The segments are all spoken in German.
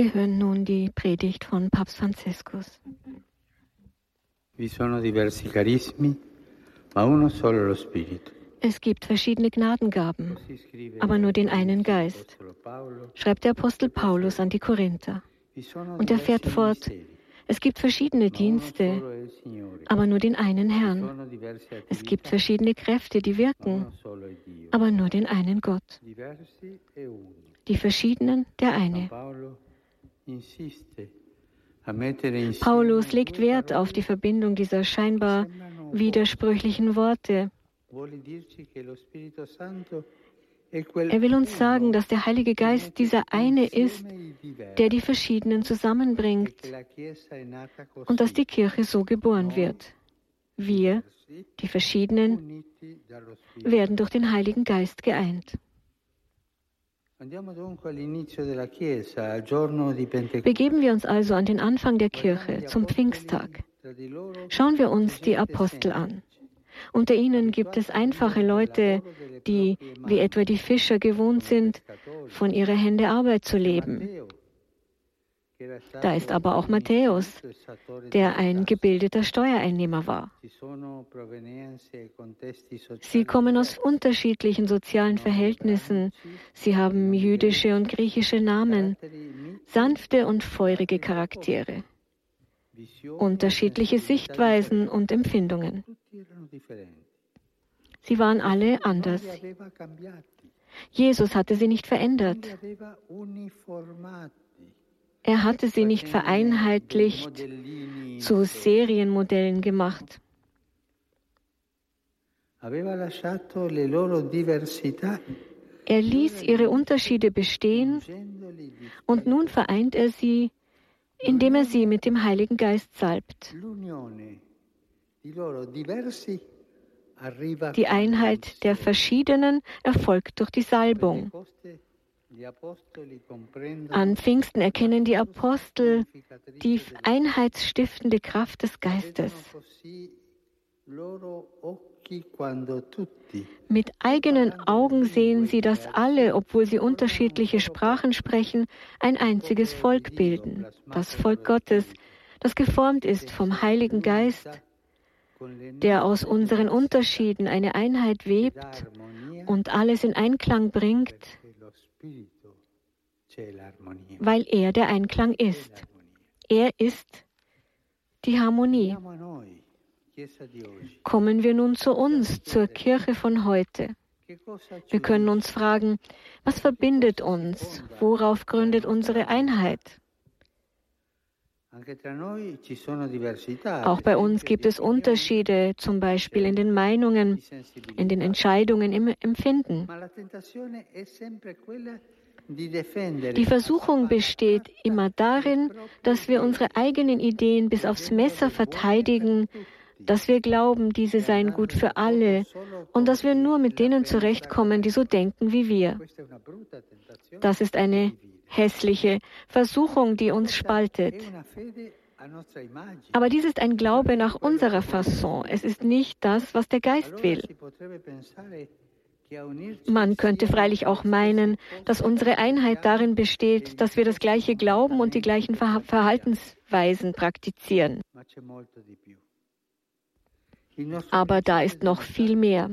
Wir hören nun die Predigt von Papst Franziskus. Es gibt verschiedene Gnadengaben, aber nur den einen Geist, schreibt der Apostel Paulus an die Korinther. Und er fährt fort, es gibt verschiedene Dienste, aber nur den einen Herrn. Es gibt verschiedene Kräfte, die wirken, aber nur den einen Gott. Die verschiedenen, der eine. Paulus legt Wert auf die Verbindung dieser scheinbar widersprüchlichen Worte. Er will uns sagen, dass der Heilige Geist dieser eine ist, der die verschiedenen zusammenbringt und dass die Kirche so geboren wird. Wir, die verschiedenen, werden durch den Heiligen Geist geeint. Begeben wir uns also an den Anfang der Kirche, zum Pfingsttag. Schauen wir uns die Apostel an. Unter ihnen gibt es einfache Leute, die, wie etwa die Fischer, gewohnt sind, von ihrer Hände Arbeit zu leben. Da ist aber auch Matthäus, der ein gebildeter Steuereinnehmer war. Sie kommen aus unterschiedlichen sozialen Verhältnissen. Sie haben jüdische und griechische Namen, sanfte und feurige Charaktere, unterschiedliche Sichtweisen und Empfindungen. Sie waren alle anders. Jesus hatte sie nicht verändert. Er hatte sie nicht vereinheitlicht zu Serienmodellen gemacht. Er ließ ihre Unterschiede bestehen und nun vereint er sie, indem er sie mit dem Heiligen Geist salbt. Die Einheit der Verschiedenen erfolgt durch die Salbung. An Pfingsten erkennen die Apostel die einheitsstiftende Kraft des Geistes. Mit eigenen Augen sehen sie, dass alle, obwohl sie unterschiedliche Sprachen sprechen, ein einziges Volk bilden, das Volk Gottes, das geformt ist vom Heiligen Geist, der aus unseren Unterschieden eine Einheit webt und alles in Einklang bringt weil er der Einklang ist. Er ist die Harmonie. Kommen wir nun zu uns, zur Kirche von heute. Wir können uns fragen, was verbindet uns? Worauf gründet unsere Einheit? Auch bei uns gibt es Unterschiede, zum Beispiel in den Meinungen, in den Entscheidungen, im Empfinden. Die Versuchung besteht immer darin, dass wir unsere eigenen Ideen bis aufs Messer verteidigen, dass wir glauben, diese seien gut für alle und dass wir nur mit denen zurechtkommen, die so denken wie wir. Das ist eine hässliche Versuchung, die uns spaltet. Aber dies ist ein Glaube nach unserer Fasson. Es ist nicht das, was der Geist will. Man könnte freilich auch meinen, dass unsere Einheit darin besteht, dass wir das gleiche glauben und die gleichen Verhaltensweisen praktizieren. Aber da ist noch viel mehr.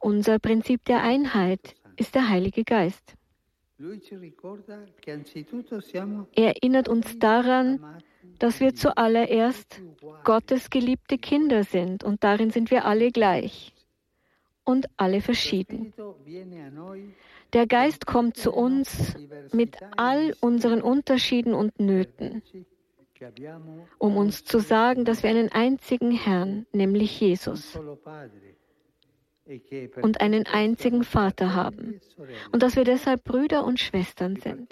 Unser Prinzip der Einheit ist der Heilige Geist. Er erinnert uns daran, dass wir zuallererst Gottes geliebte Kinder sind und darin sind wir alle gleich und alle verschieden. Der Geist kommt zu uns mit all unseren Unterschieden und Nöten, um uns zu sagen, dass wir einen einzigen Herrn, nämlich Jesus, und einen einzigen Vater haben und dass wir deshalb Brüder und Schwestern sind.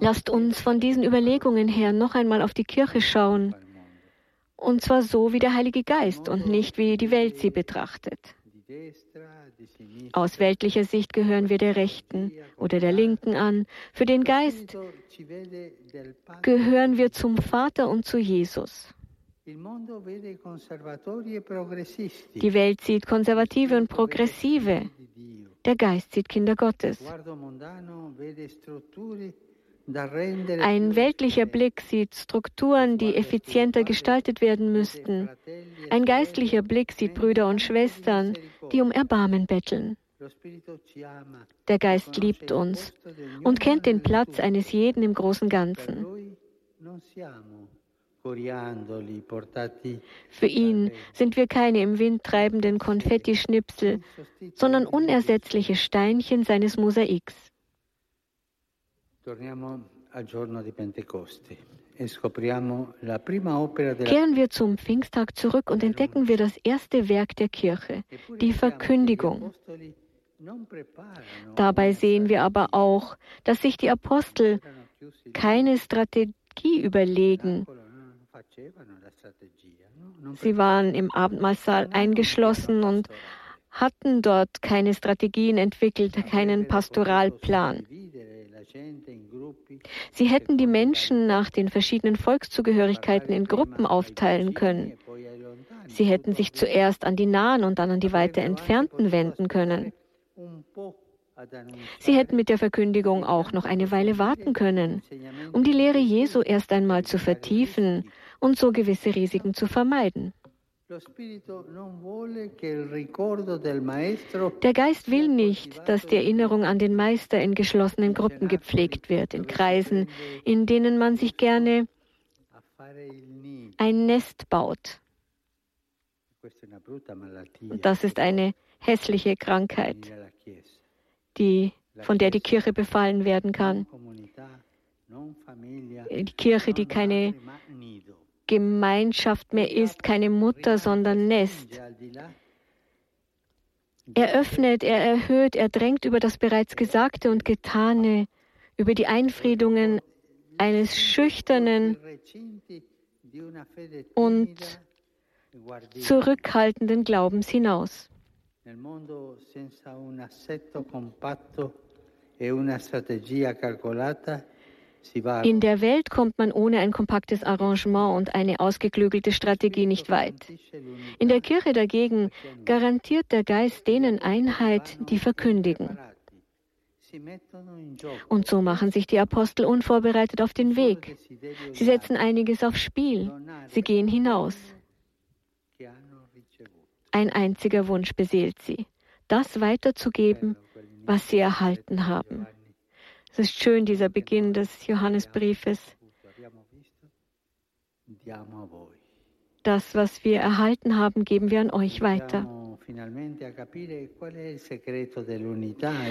Lasst uns von diesen Überlegungen her noch einmal auf die Kirche schauen und zwar so wie der Heilige Geist und nicht wie die Welt sie betrachtet. Aus weltlicher Sicht gehören wir der Rechten oder der Linken an. Für den Geist gehören wir zum Vater und zu Jesus. Die Welt sieht Konservative und Progressive. Der Geist sieht Kinder Gottes. Ein weltlicher Blick sieht Strukturen, die effizienter gestaltet werden müssten. Ein geistlicher Blick sieht Brüder und Schwestern, die um Erbarmen betteln. Der Geist liebt uns und kennt den Platz eines jeden im großen Ganzen. Für ihn sind wir keine im Wind treibenden Konfettischnipsel, sondern unersetzliche Steinchen seines Mosaiks. E Kehren wir zum Pfingsttag zurück und entdecken wir das erste Werk der Kirche, die Verkündigung. Dabei sehen wir aber auch, dass sich die Apostel keine Strategie überlegen. Sie waren im Abendmahlsaal eingeschlossen und hatten dort keine Strategien entwickelt, keinen Pastoralplan. Sie hätten die Menschen nach den verschiedenen Volkszugehörigkeiten in Gruppen aufteilen können. Sie hätten sich zuerst an die Nahen und dann an die weiter Entfernten wenden können. Sie hätten mit der Verkündigung auch noch eine Weile warten können, um die Lehre Jesu erst einmal zu vertiefen und so gewisse Risiken zu vermeiden. Der Geist will nicht, dass die Erinnerung an den Meister in geschlossenen Gruppen gepflegt wird, in Kreisen, in denen man sich gerne ein Nest baut. Und das ist eine hässliche Krankheit, die, von der die Kirche befallen werden kann. Die Kirche, die keine Gemeinschaft mehr ist, keine Mutter, sondern Nest. Er öffnet, er erhöht, er drängt über das bereits Gesagte und Getane, über die Einfriedungen eines schüchternen und zurückhaltenden Glaubens hinaus. Nel in der Welt kommt man ohne ein kompaktes Arrangement und eine ausgeklügelte Strategie nicht weit. In der Kirche dagegen garantiert der Geist denen Einheit, die verkündigen. Und so machen sich die Apostel unvorbereitet auf den Weg. Sie setzen einiges aufs Spiel. Sie gehen hinaus. Ein einziger Wunsch beseelt sie, das weiterzugeben, was sie erhalten haben. Es ist schön, dieser Beginn des Johannesbriefes. Das, was wir erhalten haben, geben wir an euch weiter.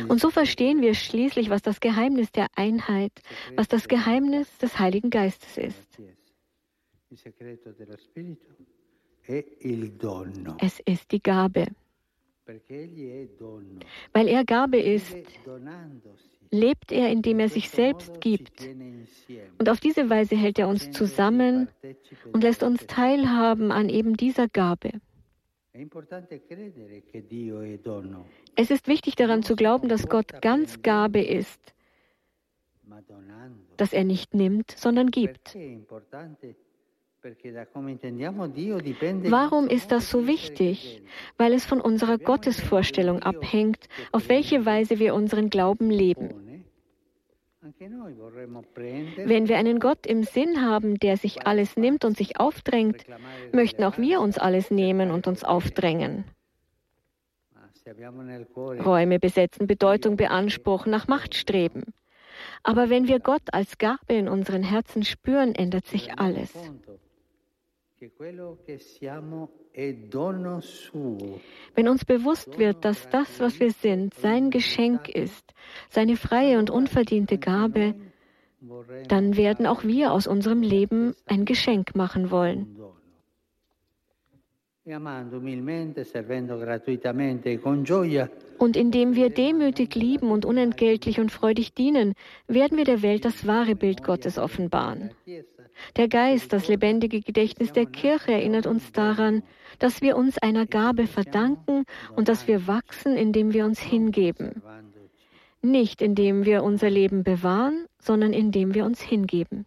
Und so verstehen wir schließlich, was das Geheimnis der Einheit, was das Geheimnis des Heiligen Geistes ist. Es ist die Gabe. Weil er Gabe ist, lebt er, indem er sich selbst gibt. Und auf diese Weise hält er uns zusammen und lässt uns teilhaben an eben dieser Gabe. Es ist wichtig daran zu glauben, dass Gott ganz Gabe ist, dass er nicht nimmt, sondern gibt. Warum ist das so wichtig? Weil es von unserer Gottesvorstellung abhängt, auf welche Weise wir unseren Glauben leben. Wenn wir einen Gott im Sinn haben, der sich alles nimmt und sich aufdrängt, möchten auch wir uns alles nehmen und uns aufdrängen. Räume besetzen, Bedeutung beanspruchen, nach Macht streben. Aber wenn wir Gott als Gabe in unseren Herzen spüren, ändert sich alles. Wenn uns bewusst wird, dass das, was wir sind, sein Geschenk ist, seine freie und unverdiente Gabe, dann werden auch wir aus unserem Leben ein Geschenk machen wollen. E und indem wir demütig lieben und unentgeltlich und freudig dienen, werden wir der Welt das wahre Bild Gottes offenbaren. Der Geist, das lebendige Gedächtnis der Kirche erinnert uns daran, dass wir uns einer Gabe verdanken und dass wir wachsen, indem wir uns hingeben. Nicht indem wir unser Leben bewahren, sondern indem wir uns hingeben.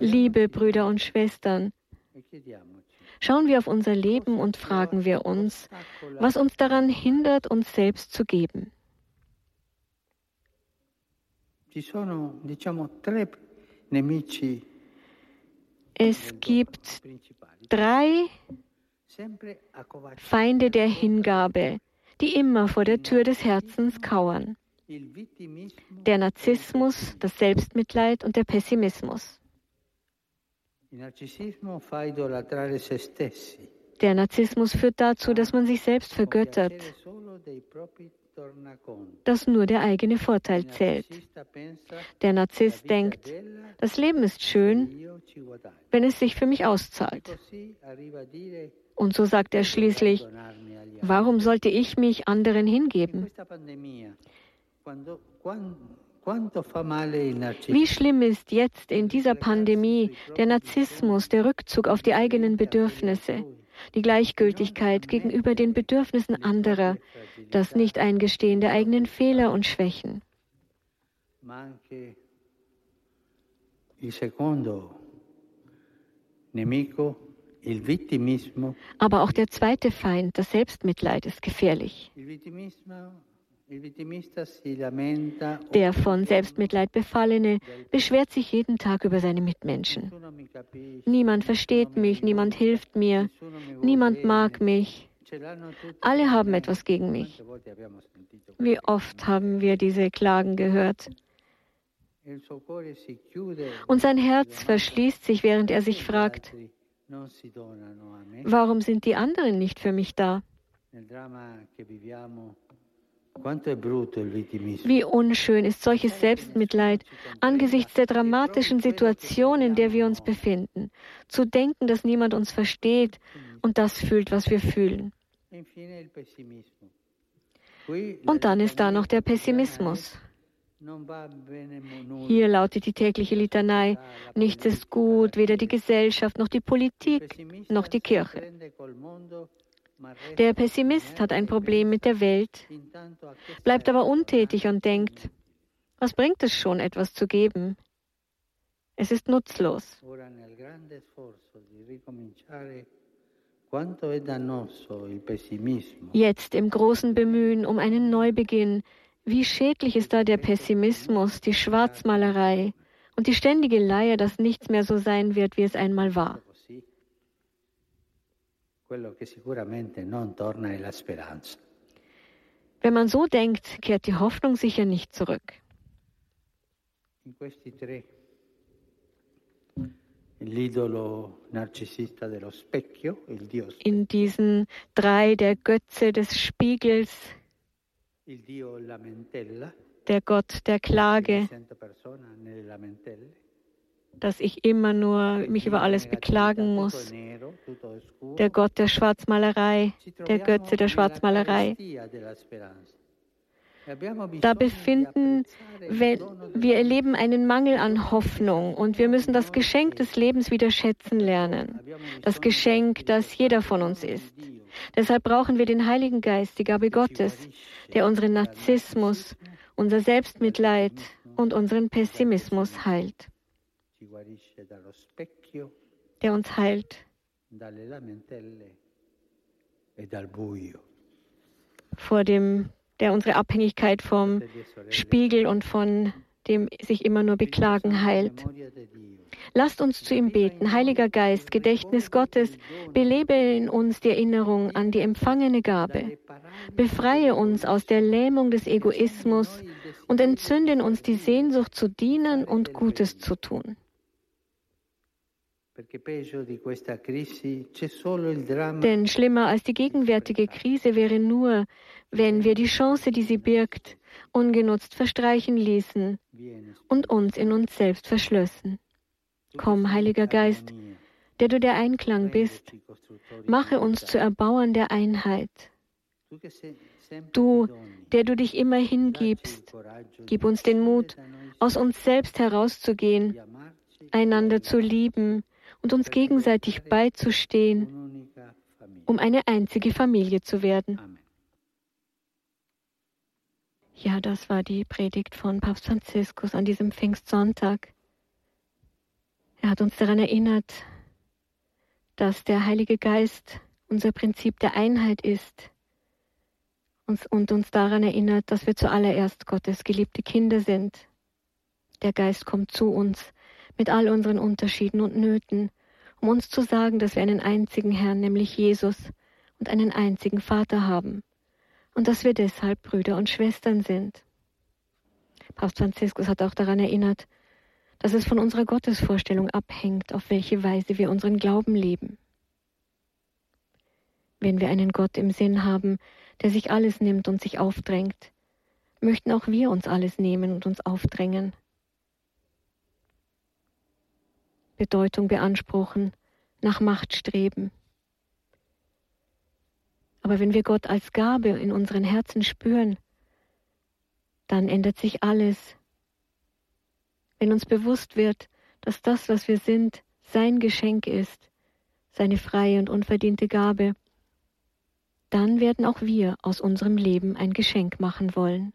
Liebe Brüder und Schwestern, schauen wir auf unser Leben und fragen wir uns, was uns daran hindert, uns selbst zu geben. Es gibt drei Feinde der Hingabe, die immer vor der Tür des Herzens kauern. Der Narzissmus, das Selbstmitleid und der Pessimismus. Der Narzissmus führt dazu, dass man sich selbst vergöttert, dass nur der eigene Vorteil zählt. Der Narzisst denkt, das Leben ist schön, wenn es sich für mich auszahlt. Und so sagt er schließlich, warum sollte ich mich anderen hingeben? Wie schlimm ist jetzt in dieser Pandemie der Narzissmus, der Rückzug auf die eigenen Bedürfnisse, die Gleichgültigkeit gegenüber den Bedürfnissen anderer, das Nicht-Eingestehen der eigenen Fehler und Schwächen. Aber auch der zweite Feind, das Selbstmitleid, ist gefährlich. Der von Selbstmitleid befallene beschwert sich jeden Tag über seine Mitmenschen. Niemand versteht mich, niemand hilft mir, niemand mag mich. Alle haben etwas gegen mich. Wie oft haben wir diese Klagen gehört? Und sein Herz verschließt sich, während er sich fragt, Warum sind die anderen nicht für mich da? Wie unschön ist solches Selbstmitleid angesichts der dramatischen Situation, in der wir uns befinden. Zu denken, dass niemand uns versteht und das fühlt, was wir fühlen. Und dann ist da noch der Pessimismus. Hier lautet die tägliche Litanei, nichts ist gut, weder die Gesellschaft noch die Politik noch die Kirche. Der Pessimist hat ein Problem mit der Welt, bleibt aber untätig und denkt, was bringt es schon, etwas zu geben? Es ist nutzlos. Jetzt im großen Bemühen um einen Neubeginn wie schädlich ist da der Pessimismus, die Schwarzmalerei und die ständige Leier, dass nichts mehr so sein wird, wie es einmal war. Wenn man so denkt, kehrt die Hoffnung sicher nicht zurück. In diesen drei der Götze des Spiegels, der Gott der Klage, dass ich immer nur mich über alles beklagen muss, der Gott der Schwarzmalerei, der Götze der Schwarzmalerei. Da befinden wir, wir erleben einen Mangel an Hoffnung und wir müssen das Geschenk des Lebens wieder schätzen lernen. Das Geschenk, das jeder von uns ist. Deshalb brauchen wir den Heiligen Geist, die Gabe Gottes, der unseren Narzissmus, unser Selbstmitleid und unseren Pessimismus heilt. Der uns heilt vor dem, der unsere Abhängigkeit vom Spiegel und von dem sich immer nur beklagen heilt. Lasst uns zu ihm beten. Heiliger Geist, Gedächtnis Gottes, belebe in uns die Erinnerung an die empfangene Gabe. Befreie uns aus der Lähmung des Egoismus und entzünde in uns die Sehnsucht zu dienen und Gutes zu tun. Denn schlimmer als die gegenwärtige Krise wäre nur, wenn wir die Chance, die sie birgt, ungenutzt verstreichen ließen und uns in uns selbst verschlössen. Komm, Heiliger Geist, der du der Einklang bist, mache uns zu Erbauern der Einheit. Du, der du dich immer hingibst, gib uns den Mut, aus uns selbst herauszugehen, einander zu lieben und uns gegenseitig beizustehen, um eine einzige Familie zu werden. Ja, das war die Predigt von Papst Franziskus an diesem Pfingstsonntag. Er hat uns daran erinnert, dass der Heilige Geist unser Prinzip der Einheit ist und uns daran erinnert, dass wir zuallererst Gottes geliebte Kinder sind Der Geist kommt zu uns mit all unseren Unterschieden und Nöten, um uns zu sagen, dass wir einen einzigen Herrn, nämlich Jesus, und einen einzigen Vater haben und dass wir deshalb Brüder und Schwestern sind. Papst Franziskus hat auch daran erinnert, dass es von unserer Gottesvorstellung abhängt, auf welche Weise wir unseren Glauben leben. Wenn wir einen Gott im Sinn haben, der sich alles nimmt und sich aufdrängt, möchten auch wir uns alles nehmen und uns aufdrängen. Bedeutung beanspruchen, nach Macht streben. Aber wenn wir Gott als Gabe in unseren Herzen spüren, dann ändert sich alles. Wenn uns bewusst wird, dass das, was wir sind, sein Geschenk ist, seine freie und unverdiente Gabe, dann werden auch wir aus unserem Leben ein Geschenk machen wollen.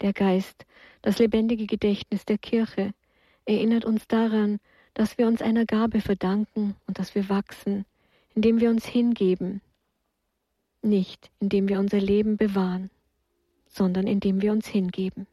Der Geist, das lebendige Gedächtnis der Kirche, erinnert uns daran, dass wir uns einer Gabe verdanken und dass wir wachsen, indem wir uns hingeben, nicht indem wir unser Leben bewahren, sondern indem wir uns hingeben.